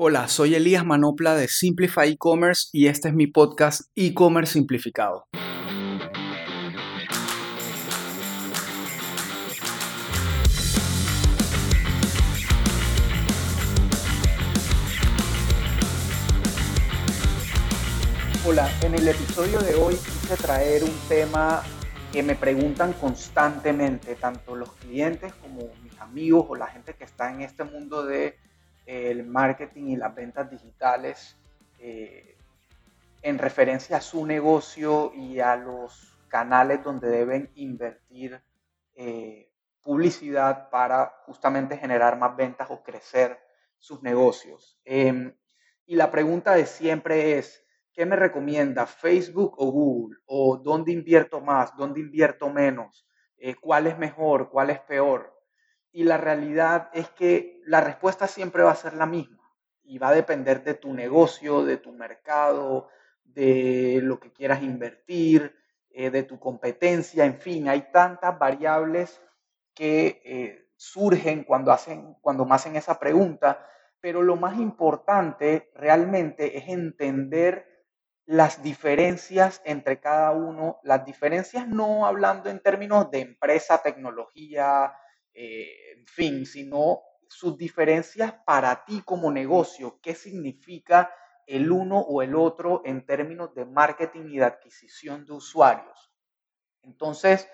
Hola, soy Elías Manopla de Simplify E-Commerce y este es mi podcast E-Commerce Simplificado. Hola, en el episodio de hoy quise traer un tema que me preguntan constantemente, tanto los clientes como mis amigos o la gente que está en este mundo de el marketing y las ventas digitales eh, en referencia a su negocio y a los canales donde deben invertir eh, publicidad para justamente generar más ventas o crecer sus negocios. Em, y la pregunta de siempre es, ¿qué me recomienda Facebook o Google? ¿O dónde invierto más? ¿Dónde invierto menos? Eh, ¿Cuál es mejor? ¿Cuál es peor? Y la realidad es que la respuesta siempre va a ser la misma y va a depender de tu negocio, de tu mercado, de lo que quieras invertir, eh, de tu competencia, en fin, hay tantas variables que eh, surgen cuando, hacen, cuando me hacen esa pregunta, pero lo más importante realmente es entender las diferencias entre cada uno, las diferencias no hablando en términos de empresa, tecnología, eh, en fin, sino sus diferencias para ti como negocio, qué significa el uno o el otro en términos de marketing y de adquisición de usuarios. Entonces,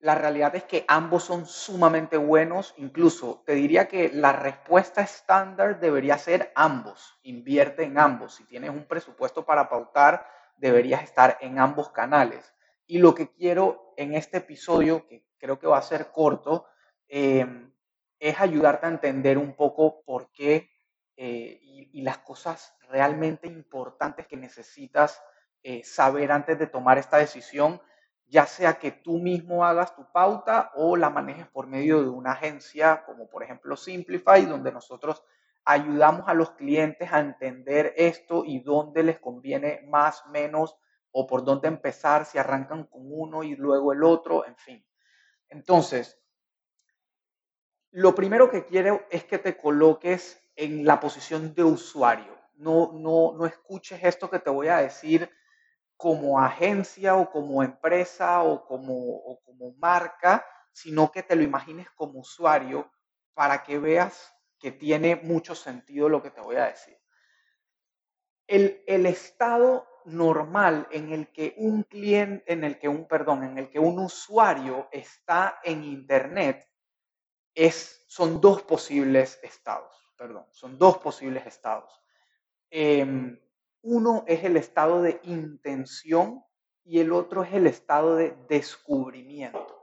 la realidad es que ambos son sumamente buenos, incluso te diría que la respuesta estándar debería ser ambos, invierte en ambos. Si tienes un presupuesto para pautar, deberías estar en ambos canales. Y lo que quiero en este episodio, que creo que va a ser corto, Em, es ayudarte a entender un poco por qué eh, y, las cosas realmente importantes que necesitas eh, saber antes de tomar esta decisión, ya sea que tú mismo hagas tu pauta o la manejes por medio de una agencia como por ejemplo Simplify, donde nosotros ayudamos a los clientes a entender esto y dónde les conviene más, menos o por dónde empezar, si arrancan con uno y luego el otro, en fin. Entonces, lo primero que quiero es que te coloques en la posición de usuario. No, no, no escuches esto que te voy a decir como agencia o como empresa o como, como marca, sino que te lo imagines como usuario para que veas que tiene mucho sentido lo que te voy a decir. El, el, estado normal en el que un cliente, en el que un, perdón, en el que un usuario está en internet son dos posibles estados, perdón, son dos posibles estados. Em, uno es el estado de intención y el otro es el estado de descubrimiento.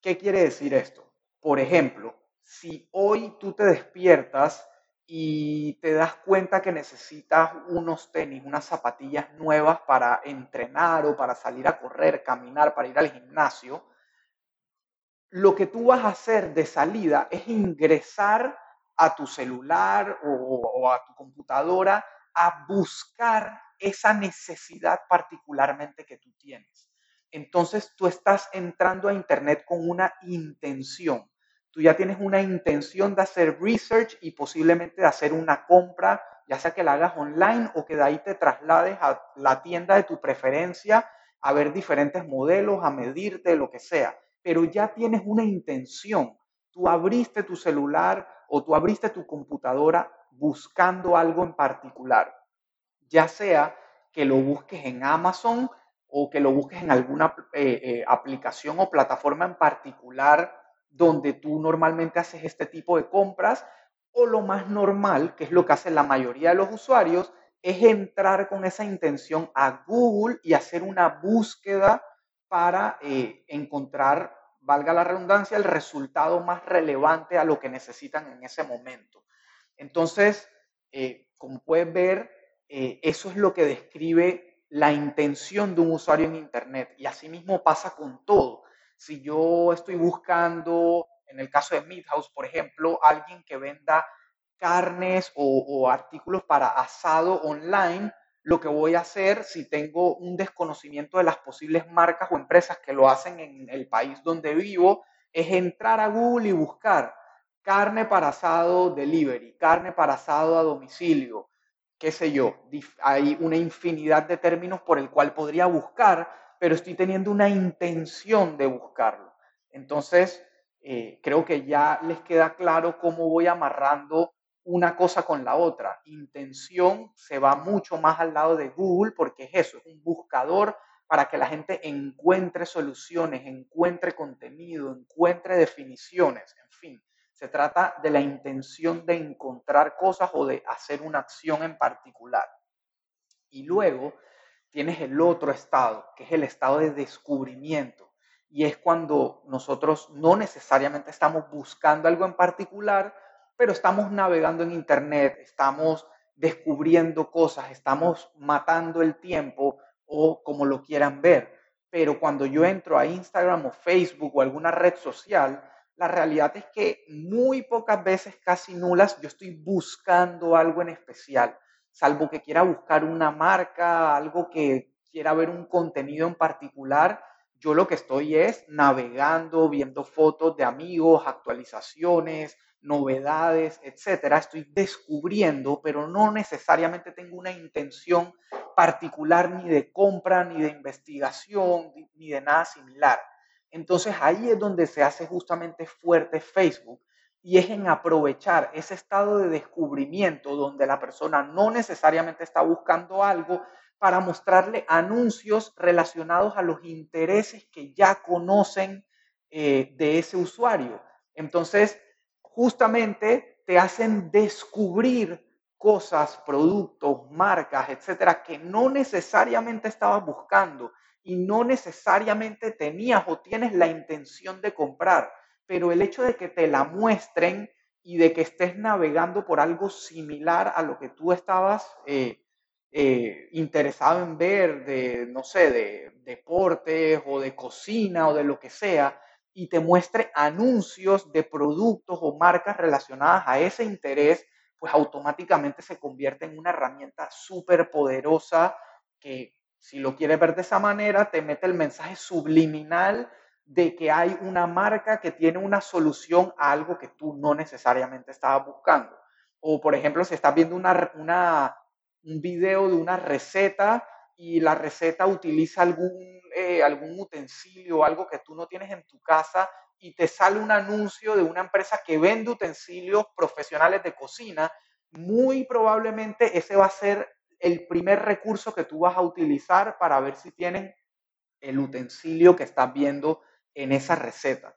¿Qué quiere decir esto? Por ejemplo, si hoy tú te despiertas y te das cuenta que necesitas unos tenis, unas zapatillas nuevas para entrenar o para salir a correr, caminar, para ir al gimnasio, lo que tú vas a hacer de salida es ingresar a tu celular o, a tu computadora a buscar esa necesidad particularmente que tú tienes. Entonces tú estás entrando a Internet con una intención. Tú ya tienes una intención de hacer research y posiblemente de hacer una compra, ya sea que la hagas online o que de ahí te traslades a la tienda de tu preferencia a ver diferentes modelos, a medirte, lo que sea pero ya tienes una intención. Tú abriste tu celular o tú abriste tu computadora buscando algo en particular, ya sea que lo busques en Amazon o que lo busques en alguna eh, eh, aplicación o plataforma en particular donde tú normalmente haces este tipo de compras, o lo más normal, que es lo que hace la mayoría de los usuarios, es entrar con esa intención a Google y hacer una búsqueda para eh, encontrar, valga la redundancia, el resultado más relevante a lo que necesitan en ese momento. Entonces, eh, como puedes ver, eh, eso es lo que describe la intención de un usuario en Internet. Y asimismo pasa con todo. Si yo estoy buscando, en el caso de Midhouse, por ejemplo, alguien que venda carnes o, o artículos para asado online, lo que voy a hacer si tengo un desconocimiento de las posibles marcas o empresas que lo hacen en el país donde vivo es entrar a Google y buscar carne para asado delivery, carne para asado a domicilio, qué sé yo, hay una infinidad de términos por el cual podría buscar, pero estoy teniendo una intención de buscarlo. Entonces, eh, creo que ya les queda claro cómo voy amarrando una cosa con la otra. Intención se va mucho más al lado de Google porque es eso, es un buscador para que la gente encuentre soluciones, encuentre contenido, encuentre definiciones, en fin. Se trata de la intención de encontrar cosas o de hacer una acción en particular. Y luego tienes el otro estado, que es el estado de descubrimiento. Y es cuando nosotros no necesariamente estamos buscando algo en particular, pero estamos navegando en Internet, estamos descubriendo cosas, estamos matando el tiempo o como lo quieran ver. Pero cuando yo entro a Instagram o Facebook o alguna red social, la realidad es que muy pocas veces, casi nulas, yo estoy buscando algo en especial, salvo que quiera buscar una marca, algo que quiera ver un contenido en particular. Yo lo que estoy es navegando, viendo fotos de amigos, actualizaciones, novedades, etcétera, estoy descubriendo, pero no necesariamente tengo una intención particular ni de compra, ni de investigación, ni de nada similar. Entonces ahí es donde se hace justamente fuerte Facebook y es en aprovechar ese estado de descubrimiento donde la persona no necesariamente está buscando algo para mostrarle anuncios relacionados a los intereses que ya conocen eh, de ese usuario. Entonces, justamente te hacen descubrir cosas, productos, marcas, etcétera, que no necesariamente estabas buscando y no necesariamente tenías o tienes la intención de comprar, pero el hecho de que te la muestren y de que estés navegando por algo similar a lo que tú estabas eh, eh, interesado en ver, de, no sé, de deportes o de cocina o de lo que sea, y te muestre anuncios de productos o marcas relacionadas a ese interés, pues automáticamente se convierte en una herramienta súper poderosa que si lo quieres ver de esa manera, te mete el mensaje subliminal de que hay una marca que tiene una solución a algo que tú no necesariamente estabas buscando. O, por ejemplo, si estás viendo una, una, un video de una receta y la receta utiliza algún eh, algún utensilio algo que tú no tienes en tu casa y te sale un anuncio de una empresa que vende utensilios profesionales de cocina, muy probablemente ese va a ser el primer recurso que tú vas a utilizar para ver si tienen el utensilio que estás viendo en esa receta.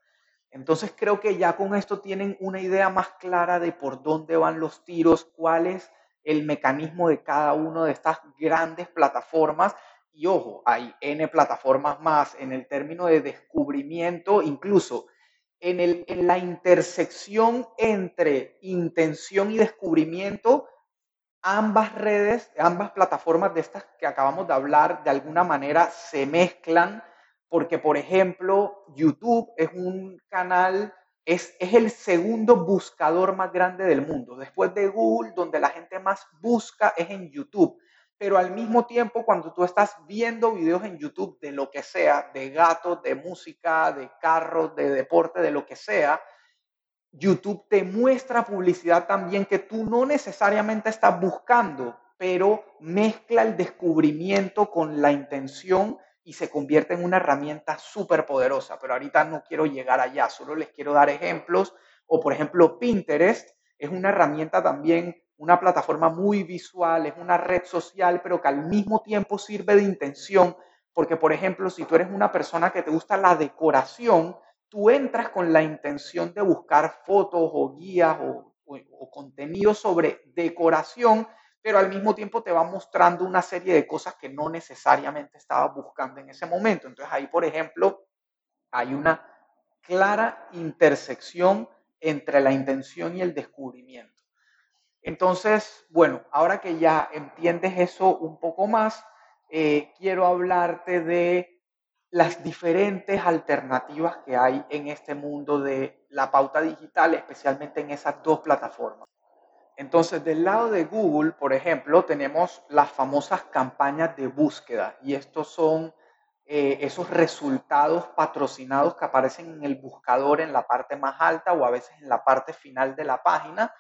Entonces creo que ya con esto tienen una idea más clara de por dónde van los tiros, cuál es el mecanismo de cada una de estas grandes plataformas y ojo, hay N plataformas más en el término de descubrimiento, incluso en, el, en la intersección entre intención y descubrimiento, ambas redes, ambas plataformas de estas que acabamos de hablar, de alguna manera se mezclan, porque por ejemplo, YouTube es un canal, es, es el segundo buscador más grande del mundo. Después de Google, donde la gente más busca es en YouTube pero al mismo tiempo cuando tú estás viendo videos en YouTube de lo que sea, de gatos, de música, de carros, de deporte, de lo que sea, YouTube te muestra publicidad también que tú no necesariamente estás buscando, pero mezcla el descubrimiento con la intención y se convierte en una herramienta súper poderosa. Pero ahorita no quiero llegar allá, solo les quiero dar ejemplos. O por ejemplo, Pinterest es una herramienta también una plataforma muy visual, es una red social, pero que al mismo tiempo sirve de intención, porque por ejemplo, si tú eres una persona que te gusta la decoración, tú entras con la intención de buscar fotos o guías o, contenido sobre decoración, pero al mismo tiempo te va mostrando una serie de cosas que no necesariamente estabas buscando en ese momento. Entonces ahí, por ejemplo, hay una clara intersección entre la intención y el descubrimiento. Entonces, bueno, ahora que ya entiendes eso un poco más, eh, quiero hablarte de las diferentes alternativas que hay en este mundo de la pauta digital, especialmente en esas dos plataformas. Entonces, del lado de Google, por ejemplo, tenemos las famosas campañas de búsqueda y estos son eh, esos resultados patrocinados que aparecen en el buscador en la parte más alta o a veces en la parte final de la página.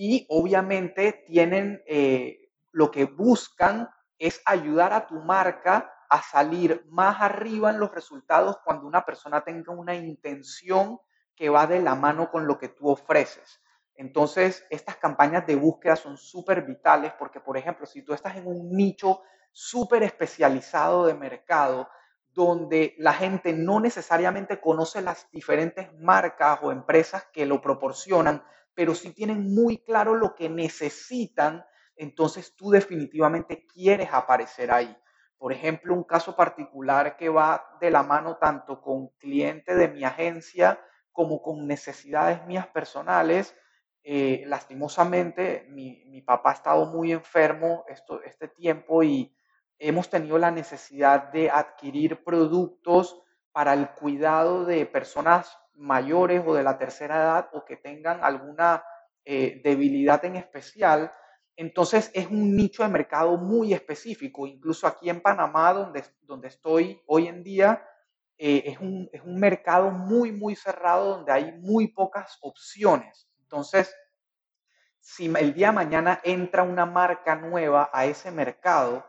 Y obviamente tienen, eh, lo que buscan es ayudar a tu marca a salir más arriba en los resultados cuando una persona tenga una intención que va de la mano con lo que tú ofreces. Entonces, estas campañas de búsqueda son súper vitales porque, por ejemplo, si tú estás en un nicho súper especializado de mercado, donde la gente no necesariamente conoce las diferentes marcas o empresas que lo proporcionan, pero sí tienen muy claro lo que necesitan, entonces tú definitivamente quieres aparecer ahí. Por ejemplo, un caso particular que va de la mano tanto con cliente de mi agencia como con necesidades mías personales. Eh, lastimosamente, mi, papá ha estado muy enfermo este tiempo y hemos tenido la necesidad de adquirir productos para el cuidado de personas mayores o de la tercera edad o que tengan alguna eh, debilidad en especial. Entonces es un nicho de mercado muy específico. Incluso aquí en Panamá, donde, donde estoy hoy en día, eh, es, un, es un mercado muy, muy cerrado donde hay muy pocas opciones. Entonces, si el día de mañana entra una marca nueva a ese mercado,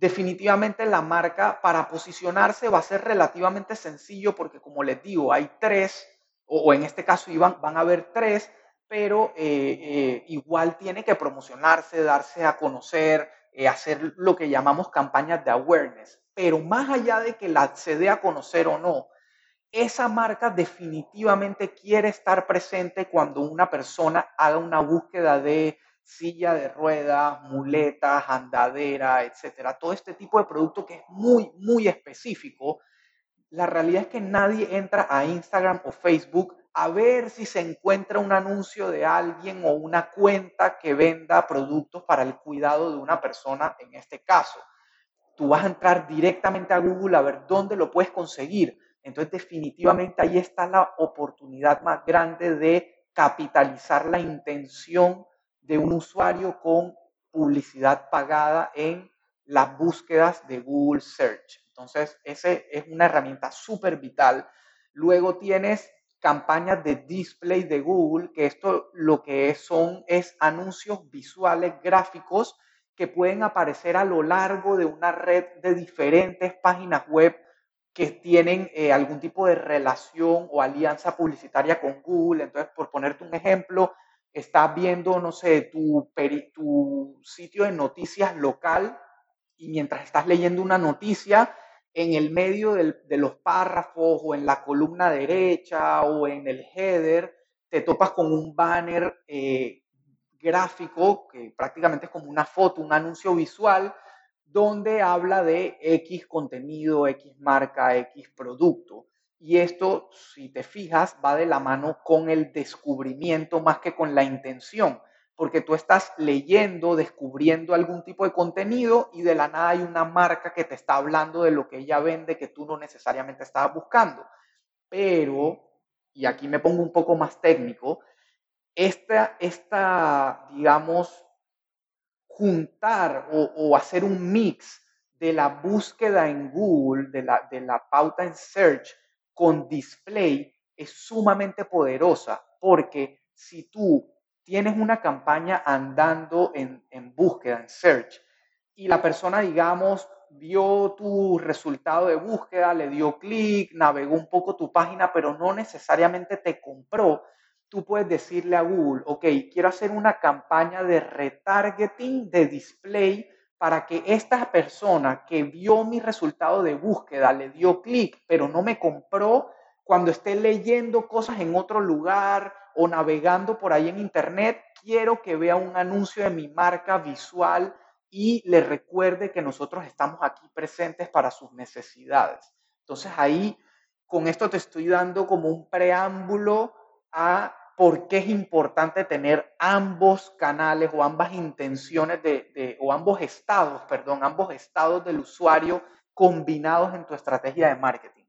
definitivamente la marca para posicionarse va a ser relativamente sencillo porque como les digo, hay tres, o, en este caso iban, van a haber tres, pero eh, eh, igual tiene que promocionarse, darse a conocer, eh, hacer lo que llamamos campañas de awareness. Pero más allá de que la se dé a conocer o no, esa marca definitivamente quiere estar presente cuando una persona haga una búsqueda de silla de ruedas, muletas, andadera, etcétera, todo este tipo de producto que es muy, muy específico, la realidad es que nadie entra a Instagram o Facebook a ver si se encuentra un anuncio de alguien o una cuenta que venda productos para el cuidado de una persona en este caso. Tú vas a entrar directamente a Google a ver dónde lo puedes conseguir. Entonces, definitivamente ahí está la oportunidad más grande de capitalizar la intención de un usuario con publicidad pagada en las búsquedas de Google Search. Entonces, ese es una herramienta súper vital. Luego tienes campañas de display de Google, que esto lo que son es anuncios visuales gráficos que pueden aparecer a lo largo de una red de diferentes páginas web que tienen eh, algún tipo de relación o alianza publicitaria con Google. Entonces, por ponerte un ejemplo, estás viendo, no sé, tu, tu sitio de noticias local y mientras estás leyendo una noticia, en el medio de los párrafos o en la columna derecha o en el header, te topas con un banner eh, gráfico que prácticamente es como una foto, un anuncio visual, donde habla de X contenido, X marca, X producto. Y esto, si te fijas, va de la mano con el descubrimiento más que con la intención, porque tú estás leyendo, descubriendo algún tipo de contenido y de la nada hay una marca que te está hablando de lo que ella vende que tú no necesariamente estabas buscando. Pero, y aquí me pongo un poco más técnico, esta, esta digamos, juntar o, o hacer un mix de la búsqueda en Google, de la, de la pauta en search, con display es sumamente poderosa porque si tú tienes una campaña andando en, en búsqueda, en search, y la persona, digamos, vio tu resultado de búsqueda, le dio clic, navegó un poco tu página, pero no necesariamente te compró, tú puedes decirle a Google, ok, quiero hacer una campaña de retargeting de display para que esta persona que vio mi resultado de búsqueda, le dio clic, pero no me compró, cuando esté leyendo cosas en otro lugar o navegando por ahí en internet, quiero que vea un anuncio de mi marca visual y le recuerde que nosotros estamos aquí presentes para sus necesidades. Entonces ahí, con esto te estoy dando como un preámbulo a por qué es importante tener ambos canales o ambas intenciones de, o ambos estados, perdón, ambos estados del usuario combinados en tu estrategia de marketing.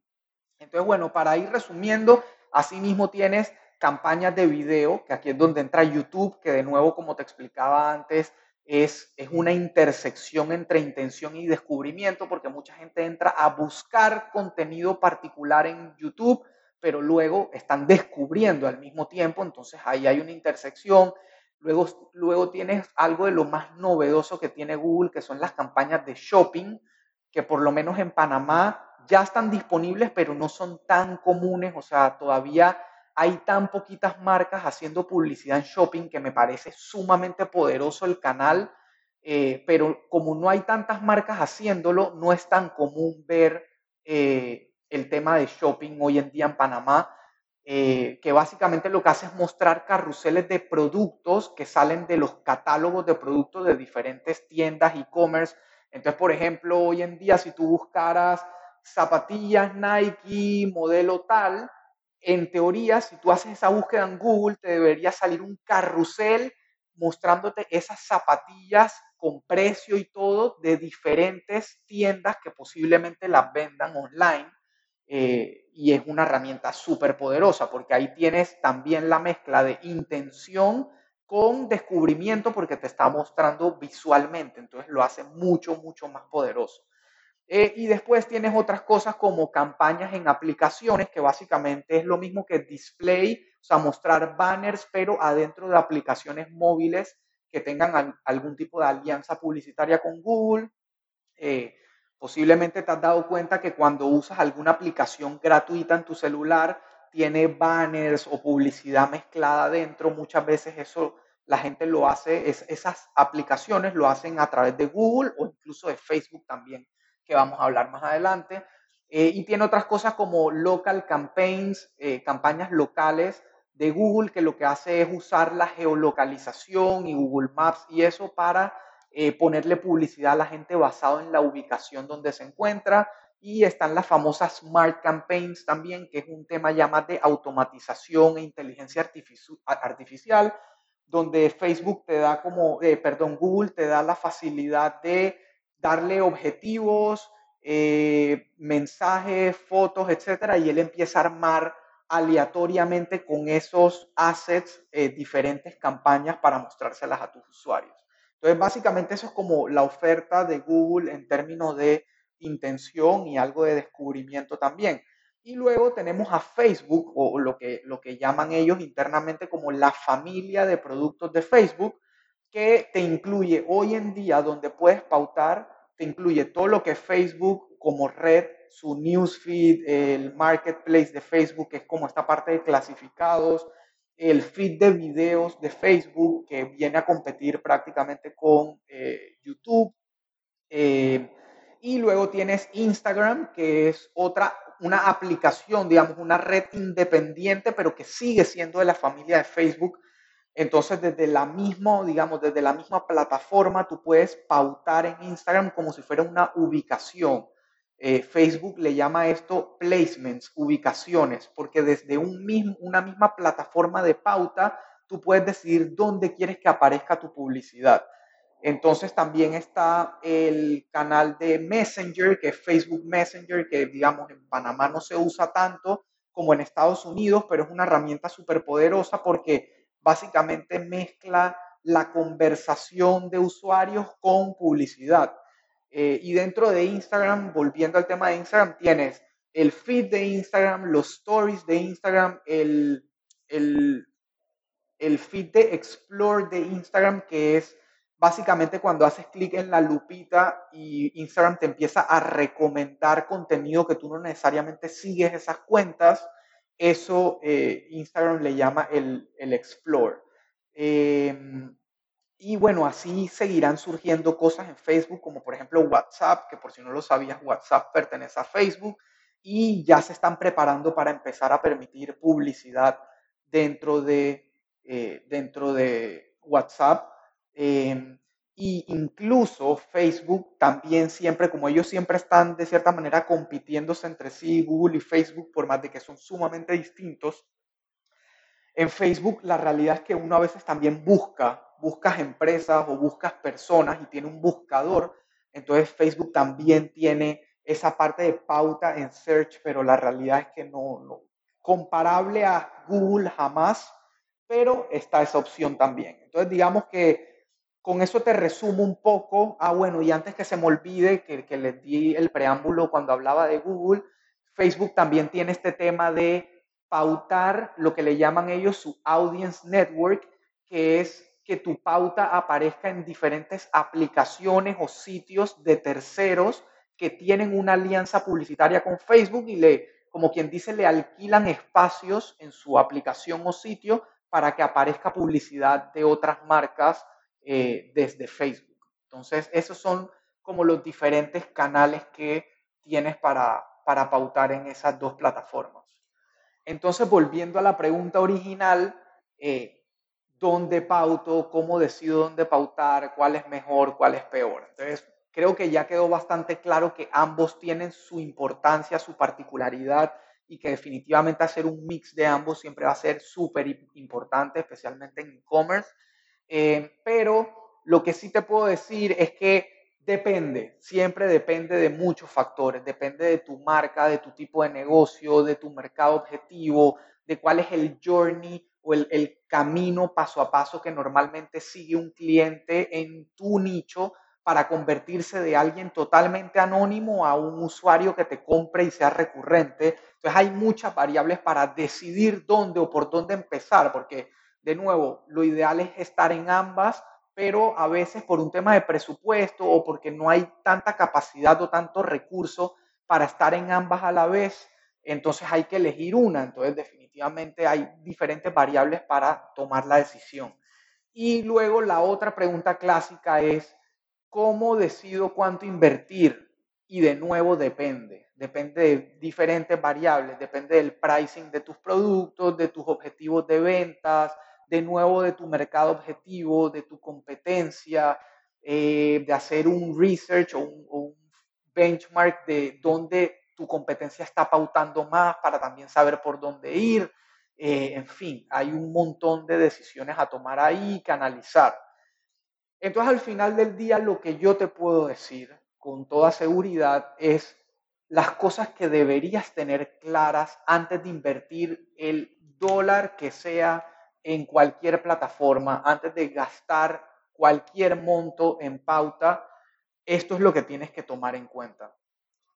Entonces, bueno, para ir resumiendo, asimismo tienes campañas de video, que aquí es donde entra YouTube, que de nuevo, como te explicaba antes, es, es una intersección entre intención y descubrimiento, porque mucha gente entra a buscar contenido particular en YouTube, pero luego están descubriendo al mismo tiempo, entonces ahí hay una intersección. Luego, luego tienes algo de lo más novedoso que tiene Google, que son las campañas de shopping, que por lo menos en Panamá ya están disponibles, pero no son tan comunes, o sea, todavía hay tan poquitas marcas haciendo publicidad en shopping que me parece sumamente poderoso el canal, eh, pero como no hay tantas marcas haciéndolo, no es tan común ver eh, el tema de shopping hoy en día en Panamá, eh, que básicamente lo que hace es mostrar carruseles de productos que salen de los catálogos de productos de diferentes tiendas e-commerce. Entonces, por ejemplo, hoy en día si tú buscaras zapatillas Nike modelo tal, en teoría, si tú haces esa búsqueda en Google, te debería salir un carrusel mostrándote esas zapatillas con precio y todo de diferentes tiendas que posiblemente las vendan online. Eh, y es una herramienta súper poderosa porque ahí tienes también la mezcla de intención con descubrimiento porque te está mostrando visualmente, entonces lo hace mucho, mucho más poderoso. Eh, y después tienes otras cosas como campañas en aplicaciones, que básicamente es lo mismo que display, o sea, mostrar banners, pero adentro de aplicaciones móviles que tengan algún tipo de alianza publicitaria con Google. Eh, posiblemente te has dado cuenta que cuando usas alguna aplicación gratuita en tu celular, tiene banners o publicidad mezclada dentro. Muchas veces eso la gente lo hace, es, esas aplicaciones lo hacen a través de Google o incluso de Facebook también que vamos a hablar más adelante. Eh, y tiene otras cosas como local campaigns, eh, campañas locales de Google, que lo que hace es usar la geolocalización y Google Maps y eso para eh, ponerle publicidad a la gente basado en la ubicación donde se encuentra. Y están las famosas Smart Campaigns también, que es un tema ya más de automatización e inteligencia artificial, donde Facebook te da como, perdón, Google te da la facilidad de darle objetivos, eh, mensajes, fotos, etcétera, y él empieza a armar aleatoriamente con esos assets eh, diferentes campañas para mostrárselas a tus usuarios. Entonces, básicamente eso es como la oferta de Google en términos de intención y algo de descubrimiento también. Y luego tenemos a Facebook, o lo que, lo que llaman ellos internamente como la familia de productos de Facebook, que te incluye hoy en día donde puedes pautar, te incluye todo lo que Facebook como red, su newsfeed, el marketplace de Facebook, que es como esta parte de clasificados, el feed de videos de Facebook, que viene a competir prácticamente con eh, YouTube. Eh, y luego tienes Instagram, que es otra, una aplicación, digamos, una red independiente, pero que sigue siendo de la familia de Facebook, entonces, desde la misma, digamos, desde la misma plataforma, tú puedes pautar en Instagram como si fuera una ubicación. Eh, Facebook le llama esto placements, ubicaciones, porque desde un mismo, una misma plataforma de pauta, tú puedes decidir dónde quieres que aparezca tu publicidad. Entonces también está el canal de Messenger, que es Facebook Messenger, que digamos en Panamá no se usa tanto como en Estados Unidos, pero es una herramienta súper poderosa porque básicamente mezcla la conversación de usuarios con publicidad. Eh, y dentro de Instagram, volviendo al tema de Instagram, tienes el feed de Instagram, los stories de Instagram, el, el, el feed de Explore de Instagram, que es básicamente cuando haces clic en la lupita y Instagram te empieza a recomendar contenido que tú no necesariamente sigues esas cuentas eso eh, Instagram le llama el, el Explore. Em, y bueno, así seguirán surgiendo cosas en Facebook, como por ejemplo WhatsApp, que por si no lo sabías, WhatsApp pertenece a Facebook y ya se están preparando para empezar a permitir publicidad dentro de, eh, dentro de WhatsApp. Em, y incluso Facebook también siempre, como ellos siempre están de cierta manera compitiéndose entre sí, Google y Facebook, por más de que son sumamente distintos, en Facebook la realidad es que uno a veces también busca, buscas empresas o buscas personas y tiene un buscador, entonces Facebook también tiene esa parte de pauta en search, pero la realidad es que no, no comparable a Google jamás, pero está esa opción también. Entonces digamos que con eso te resumo un poco. Ah, bueno, y antes que se me olvide que, que les di el preámbulo cuando hablaba de Google, Facebook también tiene este tema de pautar lo que le llaman ellos su audience network, que es que tu pauta aparezca en diferentes aplicaciones o sitios de terceros que tienen una alianza publicitaria con Facebook y le, como quien dice, le alquilan espacios en su aplicación o sitio para que aparezca publicidad de otras marcas eh, desde Facebook. Entonces, esos son como los diferentes canales que tienes para, para pautar en esas dos plataformas. Entonces, volviendo a la pregunta original, eh, ¿dónde pauto? ¿Cómo decido dónde pautar? ¿Cuál es mejor? ¿Cuál es peor? Entonces, creo que ya quedó bastante claro que ambos tienen su importancia, su particularidad y que definitivamente hacer un mix de ambos siempre va a ser súper importante, especialmente en e-commerce. Eh, pero lo que sí te puedo decir es que depende, siempre depende de muchos factores, depende de tu marca, de tu tipo de negocio, de tu mercado objetivo, de cuál es el journey o el, el camino paso a paso que normalmente sigue un cliente en tu nicho para convertirse de alguien totalmente anónimo a un usuario que te compre y sea recurrente. Entonces hay muchas variables para decidir dónde o por dónde empezar, porque de nuevo, lo ideal es estar en ambas, pero a veces por un tema de presupuesto o porque no hay tanta capacidad o tanto recurso para estar en ambas a la vez, entonces hay que elegir una. Entonces definitivamente hay diferentes variables para tomar la decisión. Y luego la otra pregunta clásica es, ¿cómo decido cuánto invertir? Y de nuevo depende, depende de diferentes variables, depende del pricing de tus productos, de tus objetivos de ventas, de nuevo de tu mercado objetivo, de tu competencia, eh, de hacer un research o un, benchmark de dónde tu competencia está pautando más para también saber por dónde ir. Eh, en fin, hay un montón de decisiones a tomar ahí que analizar. Entonces, al final del día, lo que yo te puedo decir con toda seguridad es las cosas que deberías tener claras antes de invertir el dólar que sea en cualquier plataforma, antes de gastar cualquier monto en pauta, esto es lo que tienes que tomar en cuenta.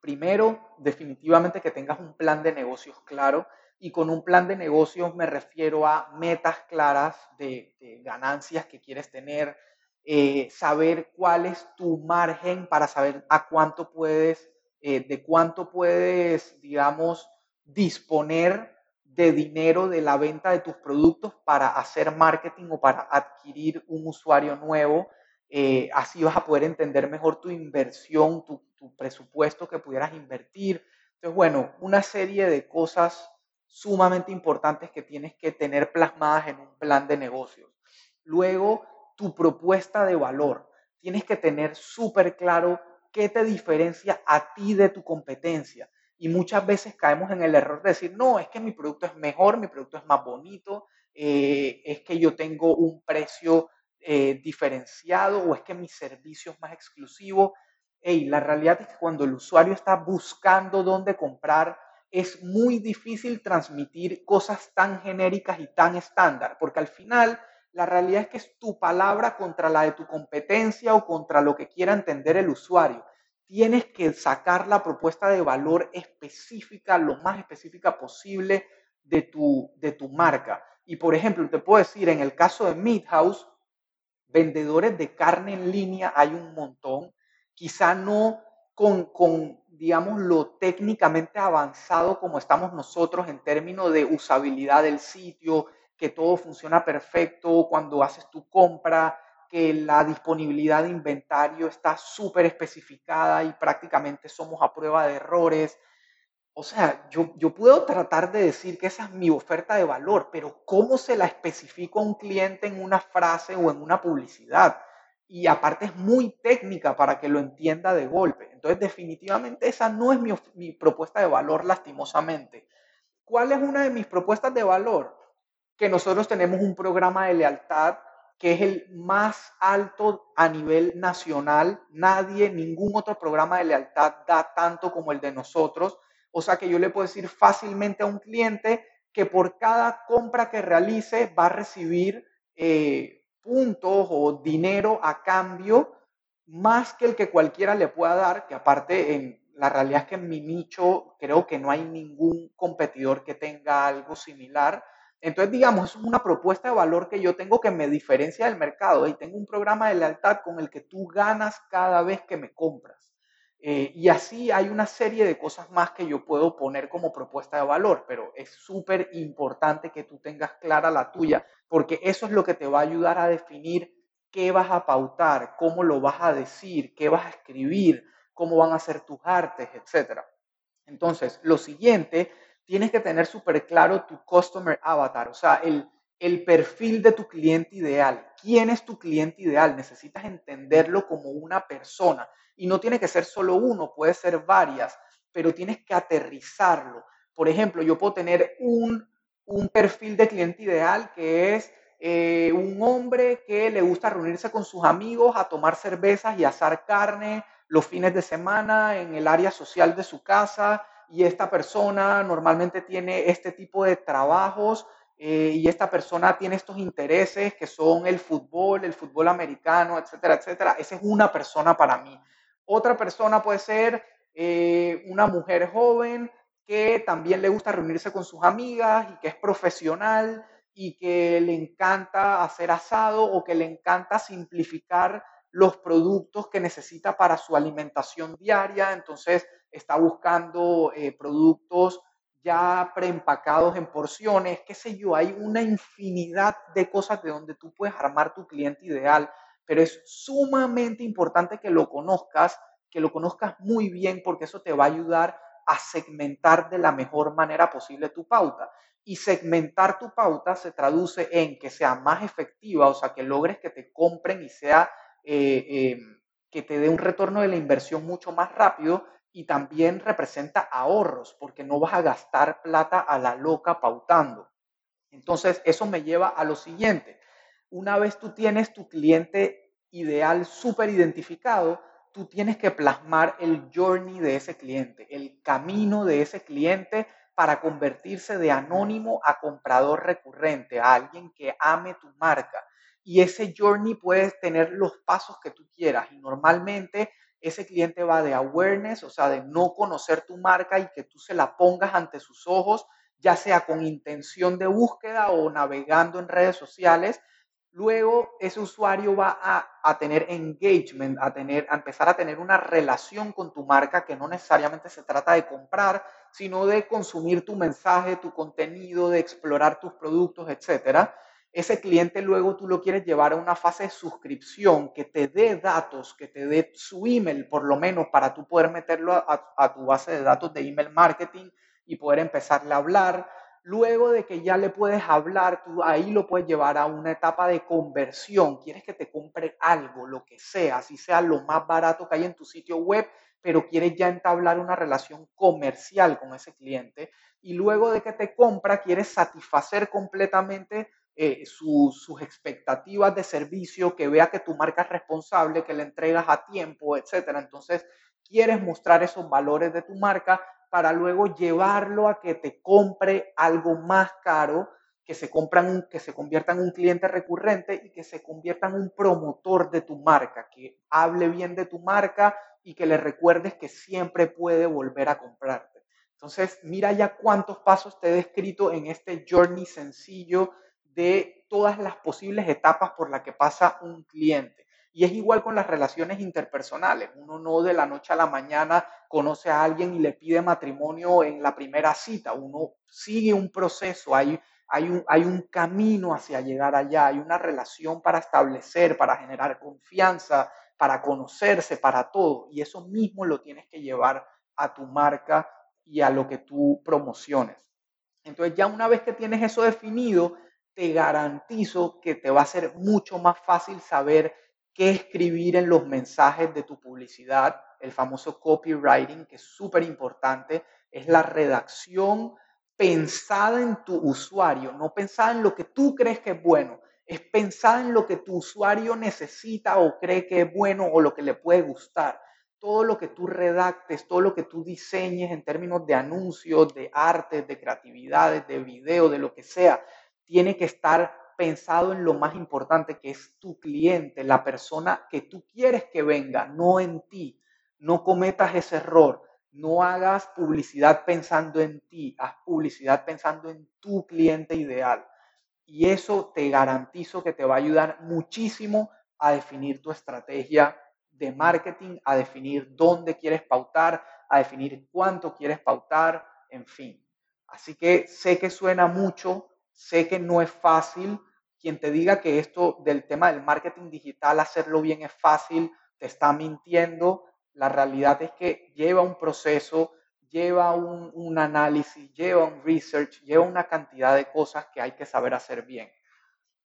Primero, definitivamente que tengas un plan de negocios claro y con un plan de negocios me refiero a metas claras de, ganancias que quieres tener, eh, saber cuál es tu margen para saber a cuánto puedes, eh, de cuánto puedes, digamos, disponer de dinero de la venta de tus productos para hacer marketing o para adquirir un usuario nuevo. Eh, así vas a poder entender mejor tu inversión, tu, presupuesto que pudieras invertir. Entonces, bueno, una serie de cosas sumamente importantes que tienes que tener plasmadas en un plan de negocios. Luego, tu propuesta de valor. Tienes que tener súper claro qué te diferencia a ti de tu competencia. Y muchas veces caemos en el error de decir, no, es que mi producto es mejor, mi producto es más bonito, eh, es que yo tengo un precio eh, diferenciado o es que mi servicio es más exclusivo. Y la realidad es que cuando el usuario está buscando dónde comprar, es muy difícil transmitir cosas tan genéricas y tan estándar, porque al final la realidad es que es tu palabra contra la de tu competencia o contra lo que quiera entender el usuario tienes que sacar la propuesta de valor específica, lo más específica posible de tu, de tu marca. Y por ejemplo, te puedo decir, en el caso de Meat House, vendedores de carne en línea hay un montón, quizá no con, con, digamos, lo técnicamente avanzado como estamos nosotros en términos de usabilidad del sitio, que todo funciona perfecto cuando haces tu compra, que la disponibilidad de inventario está súper especificada y prácticamente somos a prueba de errores. O sea, yo, yo puedo tratar de decir que esa es mi oferta de valor, pero ¿cómo se la especifico a un cliente en una frase o en una publicidad? Y aparte es muy técnica para que lo entienda de golpe. Entonces, definitivamente esa no es mi, mi propuesta de valor, lastimosamente. ¿Cuál es una de mis propuestas de valor? Que nosotros tenemos un programa de lealtad que es el más alto a nivel nacional. Nadie, ningún otro programa de lealtad da tanto como el de nosotros. O sea que yo le puedo decir fácilmente a un cliente que por cada compra que realice va a recibir, eh, puntos o dinero a cambio más que el que cualquiera le pueda dar, que aparte en la realidad es que en mi nicho creo que no hay ningún competidor que tenga algo similar. Entonces, digamos, es una propuesta de valor que yo tengo que me diferencia del mercado y tengo un programa de lealtad con el que tú ganas cada vez que me compras. Eh, y así hay una serie de cosas más que yo puedo poner como propuesta de valor, pero es súper importante que tú tengas clara la tuya, porque eso es lo que te va a ayudar a definir qué vas a pautar, cómo lo vas a decir, qué vas a escribir, cómo van a ser tus artes, etc. Entonces, lo siguiente, tienes que tener súper claro tu customer avatar, o sea, el, el perfil de tu cliente ideal. ¿Quién es tu cliente ideal? Necesitas entenderlo como una persona y no tiene que ser solo uno, puede ser varias, pero tienes que aterrizarlo. Por ejemplo, yo puedo tener un, perfil de cliente ideal que es eh, un hombre que le gusta reunirse con sus amigos a tomar cervezas y asar carne los fines de semana en el área social de su casa y esta persona normalmente tiene este tipo de trabajos eh, y esta persona tiene estos intereses que son el fútbol, el fútbol americano, etcétera, etcétera. Esa es una persona para mí. Otra persona puede ser eh, una mujer joven que también le gusta reunirse con sus amigas y que es profesional y que le encanta hacer asado o que le encanta simplificar los productos que necesita para su alimentación diaria. Entonces está buscando eh, productos ya preempacados en porciones, qué sé yo, hay una infinidad de cosas de donde tú puedes armar tu cliente ideal, pero es sumamente importante que lo conozcas, que lo conozcas muy bien, porque eso te va a ayudar a segmentar de la mejor manera posible tu pauta. Y segmentar tu pauta se traduce en que sea más efectiva, o sea, que logres que te compren y sea eh, eh, que te dé un retorno de la inversión mucho más rápido y también representa ahorros, porque no vas a gastar plata a la loca pautando. Entonces, eso me lleva a lo siguiente. Una vez tú tienes tu cliente ideal súper identificado, tú tienes que plasmar el journey de ese cliente, el camino de ese cliente para convertirse de anónimo a comprador recurrente, a alguien que ame tu marca. Y ese journey puedes tener los pasos que tú quieras y normalmente ese cliente va de awareness, o sea, de no conocer tu marca y que tú se la pongas ante sus ojos, ya sea con intención de búsqueda o navegando en redes sociales. Luego ese usuario va a, tener engagement, a, tener, a empezar a tener una relación con tu marca que no necesariamente se trata de comprar, sino de consumir tu mensaje, tu contenido, de explorar tus productos, etcétera ese cliente luego tú lo quieres llevar a una fase de suscripción que te dé datos, que te dé su email por lo menos para tú poder meterlo a, tu base de datos de email marketing y poder empezarle a hablar. Luego de que ya le puedes hablar, tú ahí lo puedes llevar a una etapa de conversión. Quieres que te compre algo, lo que sea, si sea lo más barato que hay en tu sitio web, pero quieres ya entablar una relación comercial con ese cliente. Y luego de que te compra, quieres satisfacer completamente eh, sus expectativas de servicio, que vea que tu marca es responsable, que le entregas a tiempo, etcétera. Entonces, quieres mostrar esos valores de tu marca para luego llevarlo a que te compre algo más caro, que se, compran, que se convierta en un cliente recurrente y que se convierta en un promotor de tu marca, que hable bien de tu marca y que le recuerdes que siempre puede volver a comprarte. Entonces, mira ya cuántos pasos te he descrito en este journey sencillo de todas las posibles etapas por las que pasa un cliente. Y es igual con las relaciones interpersonales. Uno no de la noche a la mañana conoce a alguien y le pide matrimonio en la primera cita. Uno sigue un proceso, hay, hay, un, hay un camino hacia llegar allá, hay una relación para establecer, para generar confianza, para conocerse, para todo. Y eso mismo lo tienes que llevar a tu marca y a lo que tú promociones. Entonces ya una vez que tienes eso definido, te garantizo que te va a ser mucho más fácil saber qué escribir en los mensajes de tu publicidad, el famoso copywriting, que es súper importante, es la redacción pensada en tu usuario, no pensada en lo que tú crees que es bueno, es pensada en lo que tu usuario necesita o cree que es bueno o lo que le puede gustar. Todo lo que tú redactes, todo lo que tú diseñes en términos de anuncios, de arte, de creatividades, de video, de lo que sea, tiene que estar pensado en lo más importante que es tu cliente, la persona que tú quieres que venga, no en ti. No cometas ese error. No hagas publicidad pensando en ti, haz publicidad pensando en tu cliente ideal. Y eso te garantizo que te va a ayudar muchísimo a definir tu estrategia de marketing, a definir dónde quieres pautar, a definir cuánto quieres pautar, en fin. Así que sé que suena mucho, sé que no es fácil. Quien te diga que esto del tema del marketing digital, hacerlo bien es fácil, te está mintiendo. La realidad es que lleva un proceso, lleva un, análisis, lleva un research, lleva una cantidad de cosas que hay que saber hacer bien.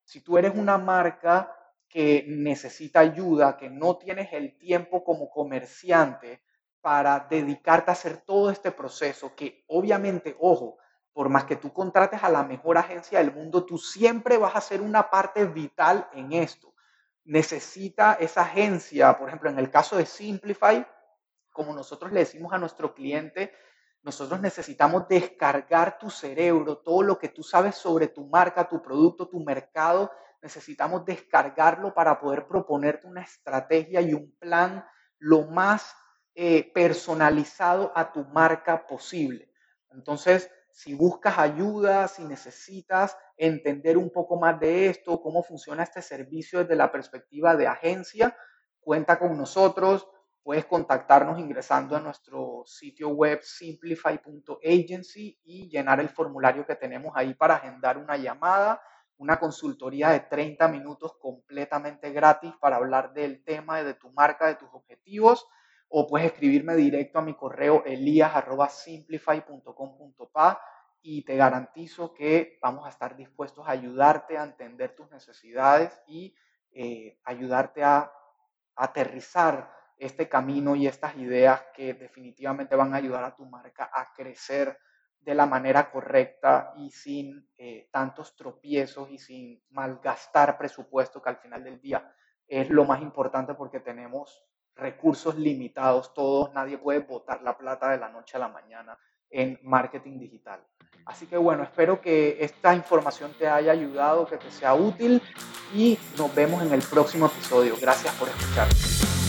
Si tú eres una marca que necesita ayuda, que no tienes el tiempo como comerciante para dedicarte a hacer todo este proceso, que obviamente, ojo, por más que tú contrates a la mejor agencia del mundo, tú siempre vas a ser una parte vital en esto. Necesita esa agencia, por ejemplo, en el caso de Simplify, como nosotros le decimos a nuestro cliente, nosotros necesitamos descargar tu cerebro, todo lo que tú sabes sobre tu marca, tu producto, tu mercado, necesitamos descargarlo para poder proponerte una estrategia y un plan lo más eh, personalizado a tu marca posible. Entonces, si buscas ayuda, si necesitas entender un poco más de esto, cómo funciona este servicio desde la perspectiva de agencia, cuenta con nosotros. Puedes contactarnos ingresando a nuestro sitio web simplify.agency y llenar el formulario que tenemos ahí para agendar una llamada una consultoría de 30 minutos completamente gratis para hablar del tema, de tu marca, de tus objetivos, o puedes escribirme directo a mi correo elias.simplify.com.pa y te garantizo que vamos a estar dispuestos a ayudarte a entender tus necesidades y eh, ayudarte a aterrizar este camino y estas ideas que definitivamente van a ayudar a tu marca a crecer de la manera correcta y sin eh, tantos tropiezos y sin malgastar presupuesto que al final del día es lo más importante porque tenemos recursos limitados todos, nadie puede botar la plata de la noche a la mañana en marketing digital. Así que bueno, espero que esta información te haya ayudado, que te sea útil y nos vemos en el próximo episodio. Gracias por escuchar.